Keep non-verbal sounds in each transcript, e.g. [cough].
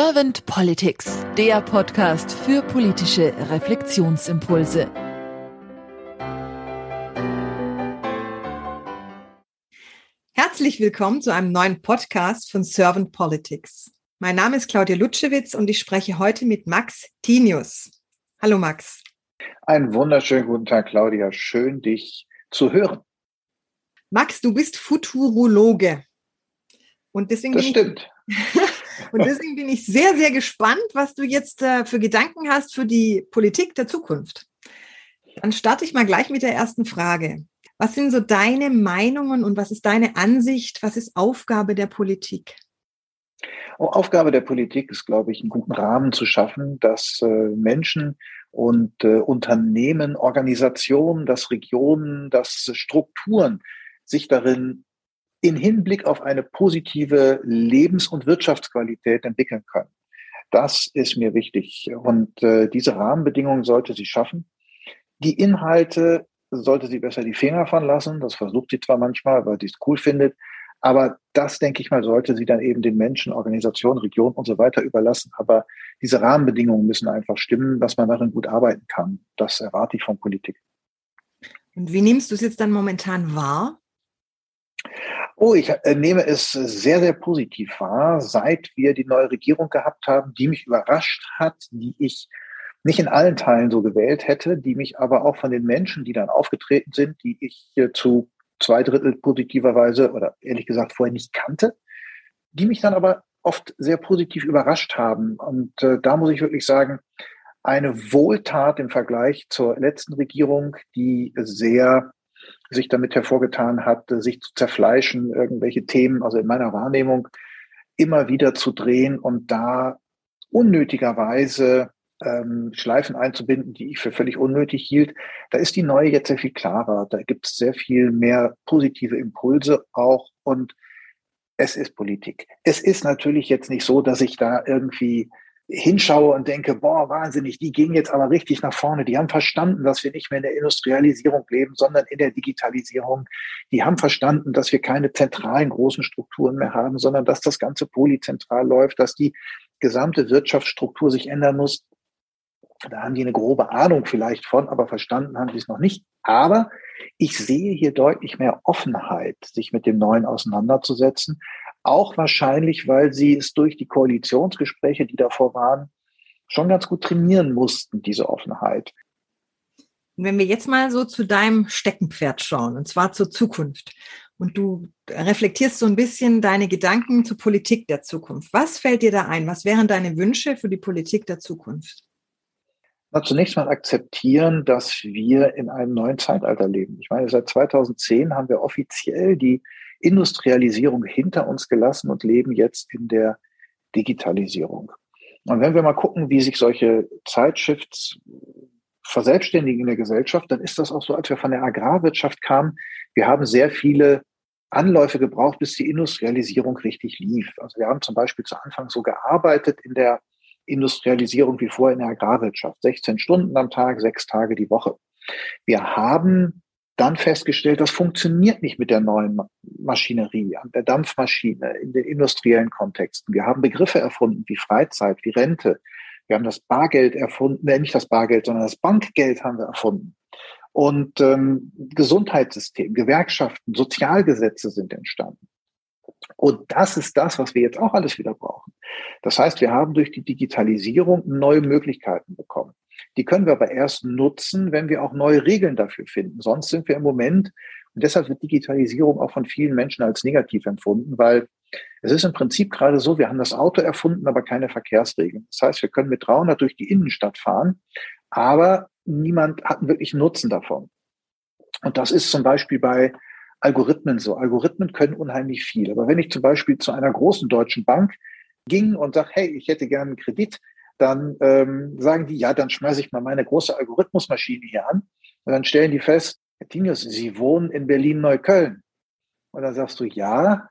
Servant Politics, der Podcast für politische Reflexionsimpulse. Herzlich willkommen zu einem neuen Podcast von Servant Politics. Mein Name ist Claudia Lutschewitz und ich spreche heute mit Max Tinius. Hallo Max. Einen wunderschönen guten Tag, Claudia. Schön, dich zu hören. Max, du bist Futurologe. Und deswegen das stimmt. [laughs] Und deswegen bin ich sehr, sehr gespannt, was du jetzt äh, für Gedanken hast für die Politik der Zukunft. Dann starte ich mal gleich mit der ersten Frage. Was sind so deine Meinungen und was ist deine Ansicht? Was ist Aufgabe der Politik? Oh, Aufgabe der Politik ist, glaube ich, einen guten Rahmen zu schaffen, dass äh, Menschen und äh, Unternehmen, Organisationen, dass Regionen, dass Strukturen sich darin in Hinblick auf eine positive Lebens- und Wirtschaftsqualität entwickeln können. Das ist mir wichtig. Und äh, diese Rahmenbedingungen sollte sie schaffen. Die Inhalte sollte sie besser die Finger von lassen. Das versucht sie zwar manchmal, weil sie es cool findet. Aber das, denke ich mal, sollte sie dann eben den Menschen, Organisationen, Regionen und so weiter überlassen. Aber diese Rahmenbedingungen müssen einfach stimmen, dass man darin gut arbeiten kann. Das erwarte ich von Politik. Und wie nimmst du es jetzt dann momentan wahr? Oh, ich äh, nehme es sehr, sehr positiv wahr, seit wir die neue Regierung gehabt haben, die mich überrascht hat, die ich nicht in allen Teilen so gewählt hätte, die mich aber auch von den Menschen, die dann aufgetreten sind, die ich zu zwei Drittel positiverweise oder ehrlich gesagt vorher nicht kannte, die mich dann aber oft sehr positiv überrascht haben. Und äh, da muss ich wirklich sagen, eine Wohltat im Vergleich zur letzten Regierung, die sehr sich damit hervorgetan hat, sich zu zerfleischen, irgendwelche Themen, also in meiner Wahrnehmung, immer wieder zu drehen und da unnötigerweise ähm, Schleifen einzubinden, die ich für völlig unnötig hielt. Da ist die neue jetzt sehr viel klarer. Da gibt es sehr viel mehr positive Impulse auch und es ist Politik. Es ist natürlich jetzt nicht so, dass ich da irgendwie hinschaue und denke, boah, wahnsinnig, die gehen jetzt aber richtig nach vorne. Die haben verstanden, dass wir nicht mehr in der Industrialisierung leben, sondern in der Digitalisierung. Die haben verstanden, dass wir keine zentralen großen Strukturen mehr haben, sondern dass das Ganze polyzentral läuft, dass die gesamte Wirtschaftsstruktur sich ändern muss. Da haben die eine grobe Ahnung vielleicht von, aber verstanden haben sie es noch nicht. Aber ich sehe hier deutlich mehr Offenheit, sich mit dem Neuen auseinanderzusetzen. Auch wahrscheinlich, weil sie es durch die Koalitionsgespräche, die davor waren, schon ganz gut trainieren mussten, diese Offenheit. Wenn wir jetzt mal so zu deinem Steckenpferd schauen, und zwar zur Zukunft, und du reflektierst so ein bisschen deine Gedanken zur Politik der Zukunft. Was fällt dir da ein? Was wären deine Wünsche für die Politik der Zukunft? Na, zunächst mal akzeptieren, dass wir in einem neuen Zeitalter leben. Ich meine, seit 2010 haben wir offiziell die Industrialisierung hinter uns gelassen und leben jetzt in der Digitalisierung. Und wenn wir mal gucken, wie sich solche Zeitshifts verselbstständigen in der Gesellschaft, dann ist das auch so, als wir von der Agrarwirtschaft kamen. Wir haben sehr viele Anläufe gebraucht, bis die Industrialisierung richtig lief. Also wir haben zum Beispiel zu Anfang so gearbeitet in der Industrialisierung wie vorher in der Agrarwirtschaft. 16 Stunden am Tag, sechs Tage die Woche. Wir haben dann festgestellt, das funktioniert nicht mit der neuen Maschinerie, der Dampfmaschine, in den industriellen Kontexten. Wir haben Begriffe erfunden wie Freizeit, wie Rente. Wir haben das Bargeld erfunden, äh, nicht das Bargeld, sondern das Bankgeld haben wir erfunden. Und ähm, Gesundheitssystem, Gewerkschaften, Sozialgesetze sind entstanden. Und das ist das, was wir jetzt auch alles wieder brauchen. Das heißt, wir haben durch die Digitalisierung neue Möglichkeiten bekommen. Die können wir aber erst nutzen, wenn wir auch neue Regeln dafür finden. Sonst sind wir im Moment, und deshalb wird Digitalisierung auch von vielen Menschen als negativ empfunden, weil es ist im Prinzip gerade so, wir haben das Auto erfunden, aber keine Verkehrsregeln. Das heißt, wir können mit 300 durch die Innenstadt fahren, aber niemand hat einen wirklichen Nutzen davon. Und das ist zum Beispiel bei Algorithmen so. Algorithmen können unheimlich viel. Aber wenn ich zum Beispiel zu einer großen deutschen Bank ging und sage, hey, ich hätte gerne einen Kredit, dann ähm, sagen die, ja, dann schmeiße ich mal meine große Algorithmusmaschine hier an. Und dann stellen die fest, Herr Tinius, Sie wohnen in Berlin-Neukölln. Und dann sagst du, ja,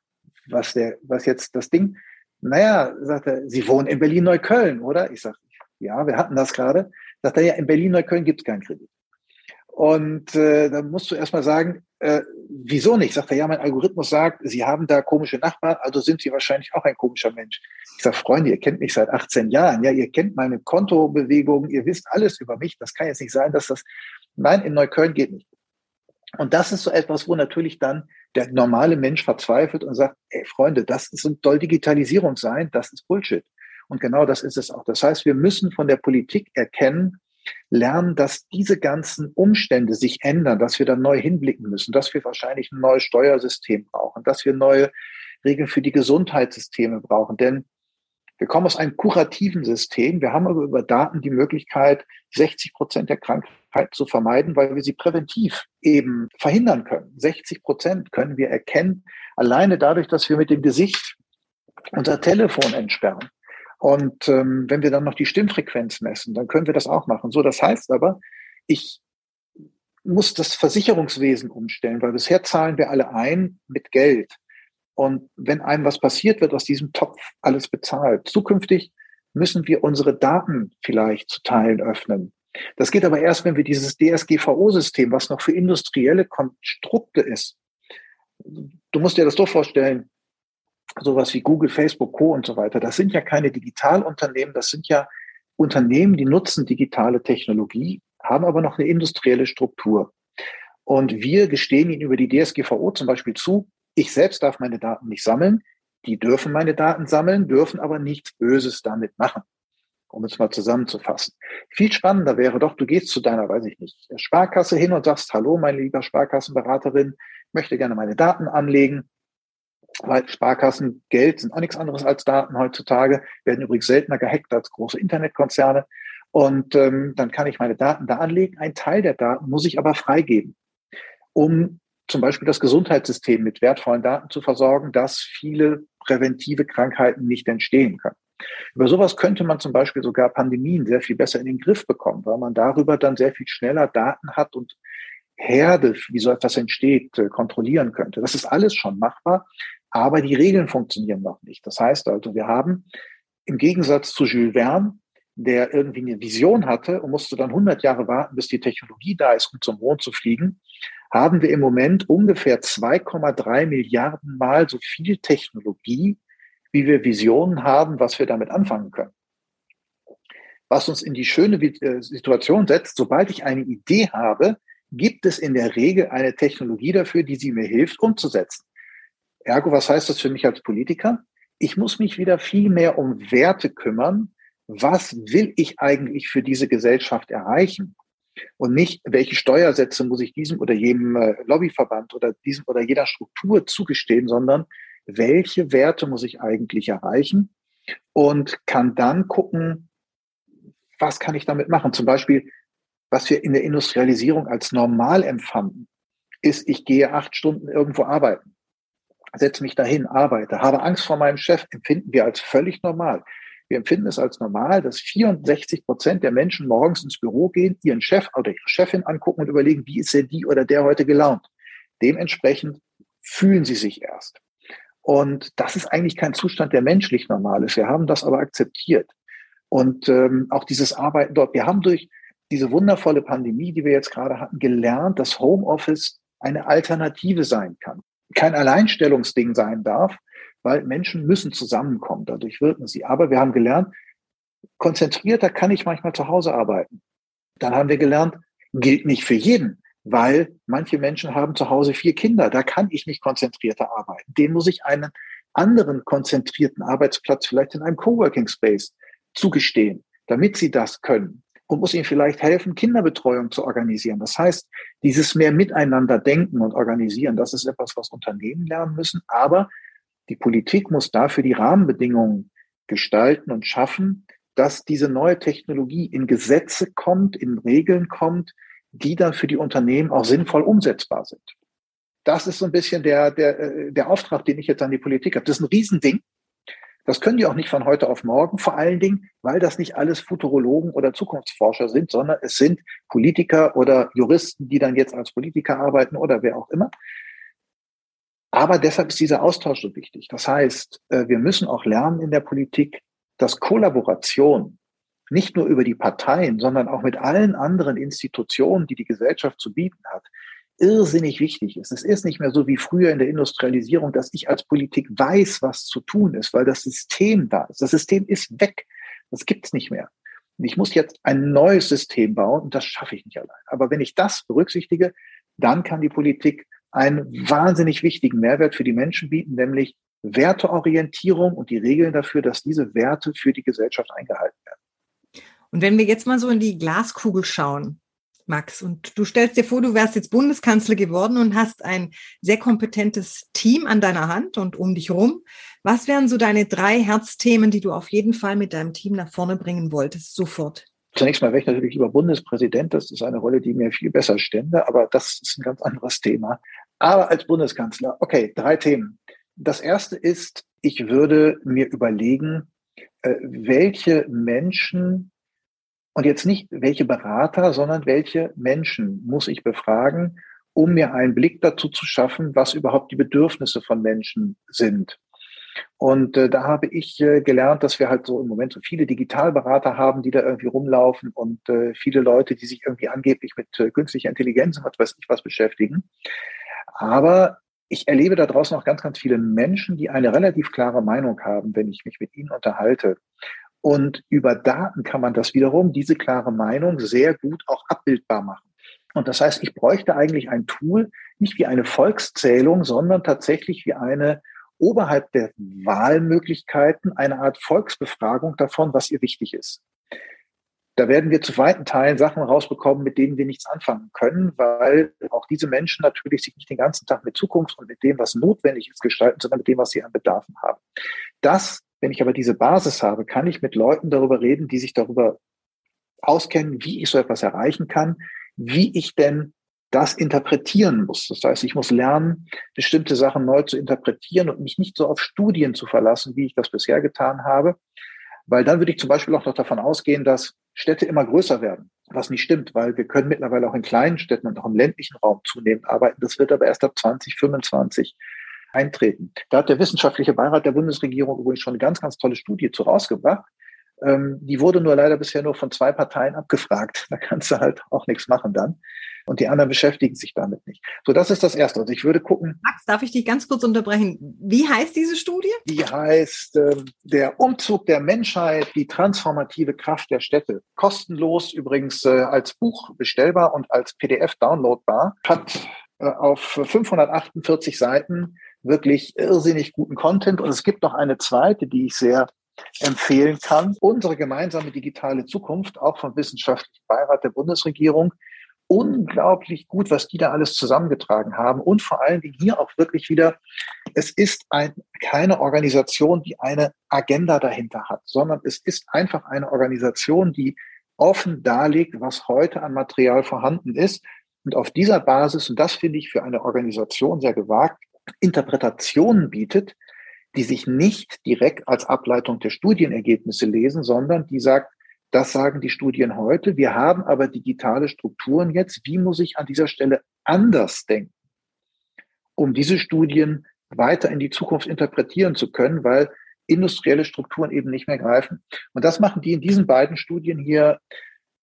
was der, was jetzt das Ding? Naja, sagt er, Sie wohnen in Berlin-Neukölln, oder? Ich sage, ja, wir hatten das gerade. Sagt er, ja, in Berlin-Neukölln gibt es keinen Kredit. Und äh, dann musst du erstmal sagen, äh, wieso nicht? Sagt er, ja, mein Algorithmus sagt, Sie haben da komische Nachbarn, also sind Sie wahrscheinlich auch ein komischer Mensch. Ich sage, Freunde, ihr kennt mich seit 18 Jahren, ja, ihr kennt meine Kontobewegungen, ihr wisst alles über mich. Das kann jetzt nicht sein, dass das, nein, in Neukölln geht nicht. Und das ist so etwas, wo natürlich dann der normale Mensch verzweifelt und sagt, ey Freunde, das soll Digitalisierung sein, das ist Bullshit. Und genau das ist es auch. Das heißt, wir müssen von der Politik erkennen, lernen, dass diese ganzen Umstände sich ändern, dass wir da neu hinblicken müssen, dass wir wahrscheinlich ein neues Steuersystem brauchen, dass wir neue Regeln für die Gesundheitssysteme brauchen. Denn wir kommen aus einem kurativen System. Wir haben aber über Daten die Möglichkeit, 60 Prozent der Krankheit zu vermeiden, weil wir sie präventiv eben verhindern können. 60 Prozent können wir erkennen, alleine dadurch, dass wir mit dem Gesicht unser Telefon entsperren. Und ähm, wenn wir dann noch die Stimmfrequenz messen, dann können wir das auch machen. So, das heißt aber, ich muss das Versicherungswesen umstellen, weil bisher zahlen wir alle ein mit Geld. Und wenn einem was passiert, wird aus diesem Topf alles bezahlt. Zukünftig müssen wir unsere Daten vielleicht zu Teilen öffnen. Das geht aber erst, wenn wir dieses DSGVO-System, was noch für industrielle Konstrukte ist. Du musst dir das doch vorstellen, sowas wie Google, Facebook, Co. und so weiter, das sind ja keine Digitalunternehmen, das sind ja Unternehmen, die nutzen digitale Technologie, haben aber noch eine industrielle Struktur. Und wir gestehen ihnen über die DSGVO zum Beispiel zu, ich selbst darf meine Daten nicht sammeln, die dürfen meine Daten sammeln, dürfen aber nichts Böses damit machen. Um es mal zusammenzufassen. Viel spannender wäre doch, du gehst zu deiner, weiß ich nicht, Sparkasse hin und sagst, hallo, meine lieber Sparkassenberaterin, möchte gerne meine Daten anlegen weil Sparkassen Geld sind auch nichts anderes als Daten heutzutage, werden übrigens seltener gehackt als große Internetkonzerne. Und ähm, dann kann ich meine Daten da anlegen. Ein Teil der Daten muss ich aber freigeben, um zum Beispiel das Gesundheitssystem mit wertvollen Daten zu versorgen, dass viele präventive Krankheiten nicht entstehen können. Über sowas könnte man zum Beispiel sogar Pandemien sehr viel besser in den Griff bekommen, weil man darüber dann sehr viel schneller Daten hat und Herde, wie so etwas entsteht, äh, kontrollieren könnte. Das ist alles schon machbar. Aber die Regeln funktionieren noch nicht. Das heißt also, wir haben im Gegensatz zu Jules Verne, der irgendwie eine Vision hatte und musste dann 100 Jahre warten, bis die Technologie da ist, um zum Mond zu fliegen, haben wir im Moment ungefähr 2,3 Milliarden Mal so viel Technologie, wie wir Visionen haben, was wir damit anfangen können. Was uns in die schöne äh, Situation setzt, sobald ich eine Idee habe, gibt es in der Regel eine Technologie dafür, die sie mir hilft, umzusetzen. Ergo, was heißt das für mich als Politiker? Ich muss mich wieder viel mehr um Werte kümmern. Was will ich eigentlich für diese Gesellschaft erreichen? Und nicht, welche Steuersätze muss ich diesem oder jenem äh, Lobbyverband oder diesem oder jeder Struktur zugestehen, sondern welche Werte muss ich eigentlich erreichen? Und kann dann gucken, was kann ich damit machen? Zum Beispiel, was wir in der Industrialisierung als normal empfanden, ist, ich gehe acht Stunden irgendwo arbeiten setze mich dahin, arbeite, habe Angst vor meinem Chef, empfinden wir als völlig normal. Wir empfinden es als normal, dass 64 Prozent der Menschen morgens ins Büro gehen, ihren Chef oder ihre Chefin angucken und überlegen, wie ist denn die oder der heute gelaunt. Dementsprechend fühlen sie sich erst. Und das ist eigentlich kein Zustand, der menschlich normal ist. Wir haben das aber akzeptiert. Und ähm, auch dieses Arbeiten dort. Wir haben durch diese wundervolle Pandemie, die wir jetzt gerade hatten, gelernt, dass Homeoffice eine Alternative sein kann kein Alleinstellungsding sein darf, weil Menschen müssen zusammenkommen, dadurch wirken sie. Aber wir haben gelernt, konzentrierter kann ich manchmal zu Hause arbeiten. Dann haben wir gelernt, gilt nicht für jeden, weil manche Menschen haben zu Hause vier Kinder, da kann ich nicht konzentrierter arbeiten. Den muss ich einen anderen konzentrierten Arbeitsplatz vielleicht in einem Coworking Space zugestehen, damit sie das können und muss ihnen vielleicht helfen, Kinderbetreuung zu organisieren. Das heißt, dieses mehr Miteinander denken und organisieren, das ist etwas, was Unternehmen lernen müssen. Aber die Politik muss dafür die Rahmenbedingungen gestalten und schaffen, dass diese neue Technologie in Gesetze kommt, in Regeln kommt, die dann für die Unternehmen auch sinnvoll umsetzbar sind. Das ist so ein bisschen der, der, äh, der Auftrag, den ich jetzt an die Politik habe. Das ist ein Riesending. Das können die auch nicht von heute auf morgen, vor allen Dingen, weil das nicht alles Futurologen oder Zukunftsforscher sind, sondern es sind Politiker oder Juristen, die dann jetzt als Politiker arbeiten oder wer auch immer. Aber deshalb ist dieser Austausch so wichtig. Das heißt, äh, wir müssen auch lernen in der Politik, dass Kollaboration nicht nur über die Parteien, sondern auch mit allen anderen Institutionen, die die Gesellschaft zu bieten hat, irrsinnig wichtig ist. Es ist nicht mehr so wie früher in der Industrialisierung, dass ich als Politik weiß, was zu tun ist, weil das System da ist. Das System ist weg. Das gibt's nicht mehr. Und ich muss jetzt ein neues System bauen und das schaffe ich nicht allein. Aber wenn ich das berücksichtige, dann kann die Politik einen wahnsinnig wichtigen Mehrwert für die Menschen bieten, nämlich Werteorientierung und die Regeln dafür, dass diese Werte für die Gesellschaft eingehalten werden. Und wenn wir jetzt mal so in die Glaskugel schauen, Max, und du stellst dir vor, du wärst jetzt Bundeskanzler geworden und hast ein sehr kompetentes Team an deiner Hand und um dich rum. Was wären so deine drei Herzthemen, die du auf jeden Fall mit deinem Team nach vorne bringen wolltest, sofort? Zunächst mal wäre ich natürlich lieber Bundespräsident. Das ist eine Rolle, die mir viel besser stände, aber das ist ein ganz anderes Thema. Aber als Bundeskanzler, okay, drei Themen. Das erste ist, ich würde mir überlegen, äh, welche Menschen und jetzt nicht welche Berater, sondern welche Menschen muss ich befragen, um mir einen Blick dazu zu schaffen, was überhaupt die Bedürfnisse von Menschen sind. Und äh, da habe ich äh, gelernt, dass wir halt so im Moment so viele Digitalberater haben, die da irgendwie rumlaufen und äh, viele Leute, die sich irgendwie angeblich mit äh, künstlicher Intelligenz und was weiß ich was beschäftigen. Aber ich erlebe da draußen auch ganz, ganz viele Menschen, die eine relativ klare Meinung haben, wenn ich mich mit ihnen unterhalte. Und über Daten kann man das wiederum, diese klare Meinung, sehr gut auch abbildbar machen. Und das heißt, ich bräuchte eigentlich ein Tool, nicht wie eine Volkszählung, sondern tatsächlich wie eine oberhalb der Wahlmöglichkeiten eine Art Volksbefragung davon, was ihr wichtig ist. Da werden wir zu weiten Teilen Sachen rausbekommen, mit denen wir nichts anfangen können, weil auch diese Menschen natürlich sich nicht den ganzen Tag mit Zukunft und mit dem, was notwendig ist, gestalten, sondern mit dem, was sie an Bedarfen haben. Das, wenn ich aber diese Basis habe, kann ich mit Leuten darüber reden, die sich darüber auskennen, wie ich so etwas erreichen kann, wie ich denn das interpretieren muss. Das heißt, ich muss lernen, bestimmte Sachen neu zu interpretieren und mich nicht so auf Studien zu verlassen, wie ich das bisher getan habe. Weil dann würde ich zum Beispiel auch noch davon ausgehen, dass Städte immer größer werden, was nicht stimmt, weil wir können mittlerweile auch in kleinen Städten und auch im ländlichen Raum zunehmend arbeiten. Das wird aber erst ab 2025 eintreten. Da hat der wissenschaftliche Beirat der Bundesregierung übrigens schon eine ganz, ganz tolle Studie zu rausgebracht. Ähm, die wurde nur leider bisher nur von zwei Parteien abgefragt. Da kannst du halt auch nichts machen dann und die anderen beschäftigen sich damit nicht. So, das ist das Erste. Also ich würde gucken. Max, darf ich dich ganz kurz unterbrechen? Wie heißt diese Studie? Die heißt äh, Der Umzug der Menschheit, die transformative Kraft der Städte. Kostenlos übrigens äh, als Buch bestellbar und als PDF downloadbar. Hat auf 548 Seiten wirklich irrsinnig guten Content. Und es gibt noch eine zweite, die ich sehr empfehlen kann. Unsere gemeinsame digitale Zukunft, auch vom Wissenschaftlichen Beirat der Bundesregierung, unglaublich gut, was die da alles zusammengetragen haben. Und vor allen Dingen hier auch wirklich wieder, es ist ein, keine Organisation, die eine Agenda dahinter hat, sondern es ist einfach eine Organisation, die offen darlegt, was heute an Material vorhanden ist. Und auf dieser Basis, und das finde ich für eine Organisation sehr gewagt, Interpretationen bietet, die sich nicht direkt als Ableitung der Studienergebnisse lesen, sondern die sagt, das sagen die Studien heute. Wir haben aber digitale Strukturen jetzt. Wie muss ich an dieser Stelle anders denken, um diese Studien weiter in die Zukunft interpretieren zu können, weil industrielle Strukturen eben nicht mehr greifen. Und das machen die in diesen beiden Studien hier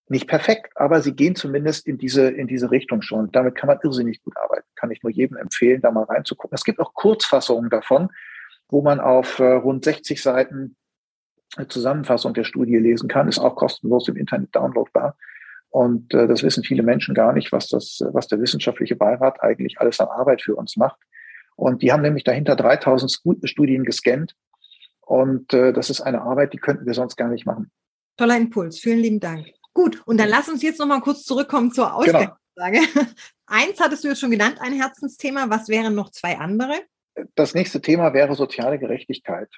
nicht perfekt, aber sie gehen zumindest in diese, in diese Richtung schon. damit kann man irrsinnig gut arbeiten. Kann ich nur jedem empfehlen, da mal reinzugucken. Es gibt auch Kurzfassungen davon, wo man auf äh, rund 60 Seiten Zusammenfassung der Studie lesen kann, ist auch kostenlos im Internet downloadbar. Und äh, das wissen viele Menschen gar nicht, was das, was der wissenschaftliche Beirat eigentlich alles an Arbeit für uns macht. Und die haben nämlich dahinter 3000 Studien gescannt. Und äh, das ist eine Arbeit, die könnten wir sonst gar nicht machen. Toller Impuls. Vielen lieben Dank. Gut. Und dann lass uns jetzt noch mal kurz zurückkommen zur genau. Ausgangslage. Genau. [laughs] Eins hattest du jetzt schon genannt, ein Herzensthema. Was wären noch zwei andere? Das nächste Thema wäre soziale Gerechtigkeit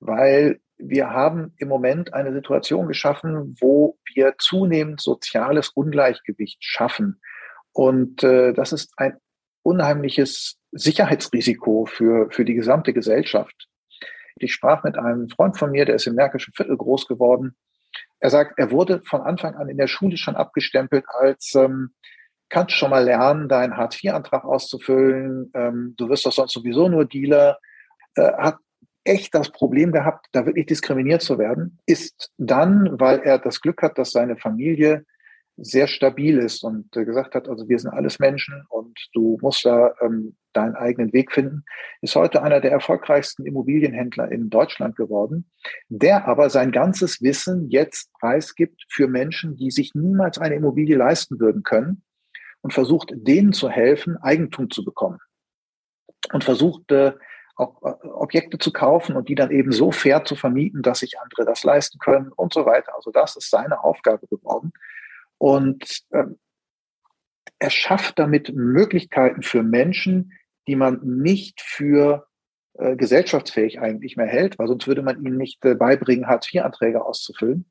weil wir haben im Moment eine Situation geschaffen, wo wir zunehmend soziales Ungleichgewicht schaffen. Und äh, das ist ein unheimliches Sicherheitsrisiko für, für die gesamte Gesellschaft. Ich sprach mit einem Freund von mir, der ist im Märkischen Viertel groß geworden. Er sagt, er wurde von Anfang an in der Schule schon abgestempelt als ähm, kannst schon mal lernen, deinen Hartz-IV-Antrag auszufüllen. Ähm, du wirst doch sonst sowieso nur Dealer. Äh, hat echt das Problem gehabt, da wirklich diskriminiert zu werden, ist dann, weil er das Glück hat, dass seine Familie sehr stabil ist und äh, gesagt hat, also wir sind alles Menschen und du musst da ähm, deinen eigenen Weg finden, ist heute einer der erfolgreichsten Immobilienhändler in Deutschland geworden, der aber sein ganzes Wissen jetzt preisgibt für Menschen, die sich niemals eine Immobilie leisten würden können und versucht, denen zu helfen, Eigentum zu bekommen. Und versucht, äh, äh, Objekte zu kaufen und die dann eben so fair zu vermieten, dass sich andere das leisten können und so weiter. Also das ist seine Aufgabe geworden. Und ähm, er schafft damit Möglichkeiten für Menschen, die man nicht für äh, gesellschaftsfähig eigentlich mehr hält, weil sonst würde man ihnen nicht äh, beibringen, Hartz-IV-Anträge auszufüllen.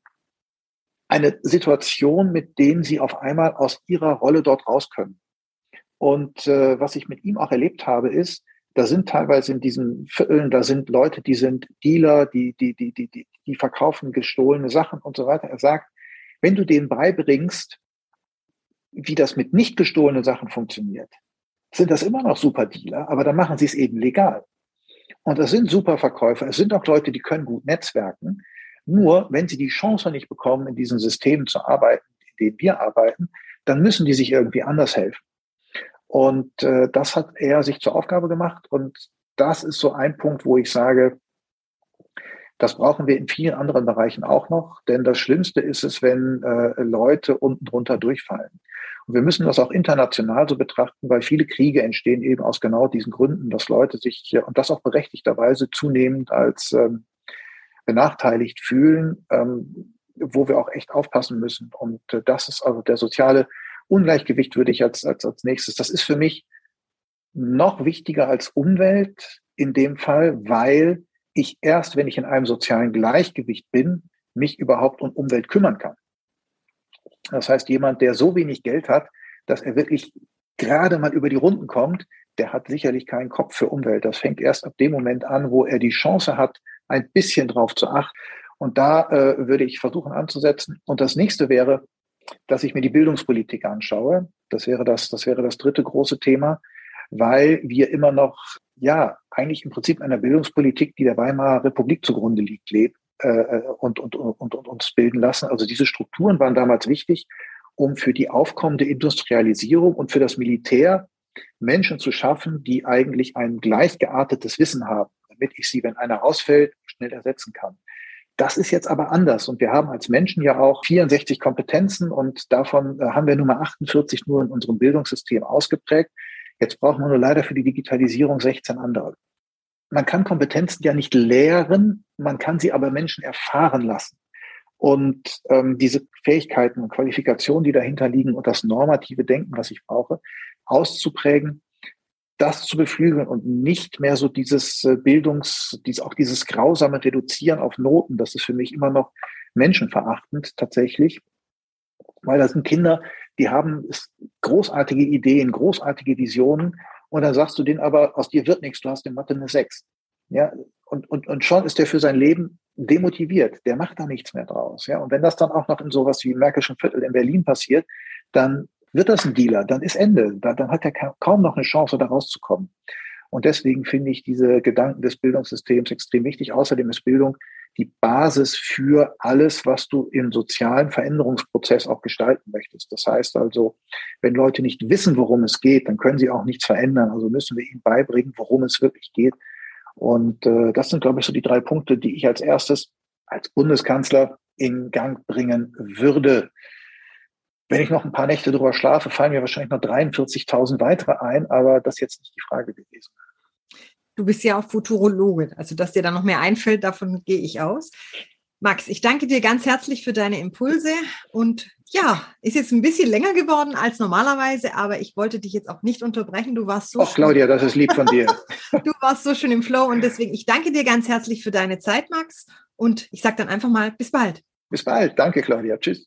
Eine Situation, mit denen sie auf einmal aus ihrer Rolle dort raus können. Und äh, was ich mit ihm auch erlebt habe, ist, da sind teilweise in diesen Vierteln, da sind Leute, die sind Dealer, die, die, die, die, die, die verkaufen gestohlene Sachen und so weiter. Er sagt, wenn du denen beibringst, wie das mit nicht gestohlenen Sachen funktioniert, sind das immer noch super Dealer, aber dann machen sie es eben legal. Und das sind super Verkäufer. Es sind auch Leute, die können gut netzwerken. Nur wenn sie die Chance nicht bekommen, in diesen Systemen zu arbeiten, in denen wir arbeiten, dann müssen die sich irgendwie anders helfen. Und äh, das hat er sich zur Aufgabe gemacht. Und das ist so ein Punkt, wo ich sage, das brauchen wir in vielen anderen Bereichen auch noch, denn das Schlimmste ist es, wenn äh, Leute unten drunter durchfallen. Und wir müssen das auch international so betrachten, weil viele Kriege entstehen eben aus genau diesen Gründen, dass Leute sich, und das auch berechtigterweise, zunehmend als ähm, benachteiligt fühlen, ähm, wo wir auch echt aufpassen müssen. Und äh, das ist also der soziale Ungleichgewicht, würde ich als, als, als nächstes. Das ist für mich noch wichtiger als Umwelt in dem Fall, weil ich erst, wenn ich in einem sozialen Gleichgewicht bin, mich überhaupt um Umwelt kümmern kann. Das heißt, jemand, der so wenig Geld hat, dass er wirklich gerade mal über die Runden kommt, der hat sicherlich keinen Kopf für Umwelt. Das fängt erst ab dem Moment an, wo er die Chance hat, ein bisschen drauf zu achten. Und da äh, würde ich versuchen anzusetzen. Und das nächste wäre, dass ich mir die Bildungspolitik anschaue. Das wäre das, das wäre das dritte große Thema, weil wir immer noch ja, eigentlich im Prinzip einer Bildungspolitik, die der Weimarer Republik zugrunde liegt, äh, und, und, und, und uns bilden lassen. Also diese Strukturen waren damals wichtig, um für die aufkommende Industrialisierung und für das Militär Menschen zu schaffen, die eigentlich ein gleichgeartetes Wissen haben, damit ich sie, wenn einer ausfällt, schnell ersetzen kann. Das ist jetzt aber anders und wir haben als Menschen ja auch 64 Kompetenzen und davon äh, haben wir nur mal 48 nur in unserem Bildungssystem ausgeprägt. Jetzt braucht man nur leider für die Digitalisierung 16 andere. Man kann Kompetenzen ja nicht lehren, man kann sie aber Menschen erfahren lassen. Und ähm, diese Fähigkeiten und Qualifikationen, die dahinter liegen und das normative Denken, was ich brauche, auszuprägen, das zu beflügeln und nicht mehr so dieses äh, Bildungs, dies, auch dieses grausame Reduzieren auf Noten, das ist für mich immer noch menschenverachtend tatsächlich, weil das sind Kinder, die haben großartige Ideen, großartige Visionen und dann sagst du denen aber, aus dir wird nichts, du hast in Mathe eine 6. Ja, und, und, und schon ist der für sein Leben demotiviert. Der macht da nichts mehr draus. Ja, und wenn das dann auch noch in sowas wie Märkischen Viertel in Berlin passiert, dann wird das ein Dealer, dann ist Ende. Dann hat er kaum noch eine Chance, da rauszukommen. Und deswegen finde ich diese Gedanken des Bildungssystems extrem wichtig. Außerdem ist Bildung die Basis für alles, was du im sozialen Veränderungsprozess auch gestalten möchtest. Das heißt also, wenn Leute nicht wissen, worum es geht, dann können sie auch nichts verändern. Also müssen wir ihnen beibringen, worum es wirklich geht. Und äh, das sind, glaube ich, so die drei Punkte, die ich als erstes als Bundeskanzler in Gang bringen würde. Wenn ich noch ein paar Nächte drüber schlafe, fallen mir wahrscheinlich noch 43.000 weitere ein, aber das ist jetzt nicht die Frage gewesen. Du bist ja auch Futurologe, also dass dir da noch mehr einfällt, davon gehe ich aus. Max, ich danke dir ganz herzlich für deine Impulse und ja, ist jetzt ein bisschen länger geworden als normalerweise, aber ich wollte dich jetzt auch nicht unterbrechen. Du warst so. Ach, Claudia, das ist lieb von dir. [laughs] du warst so schön im Flow und deswegen, ich danke dir ganz herzlich für deine Zeit, Max. Und ich sage dann einfach mal, bis bald. Bis bald. Danke, Claudia. Tschüss.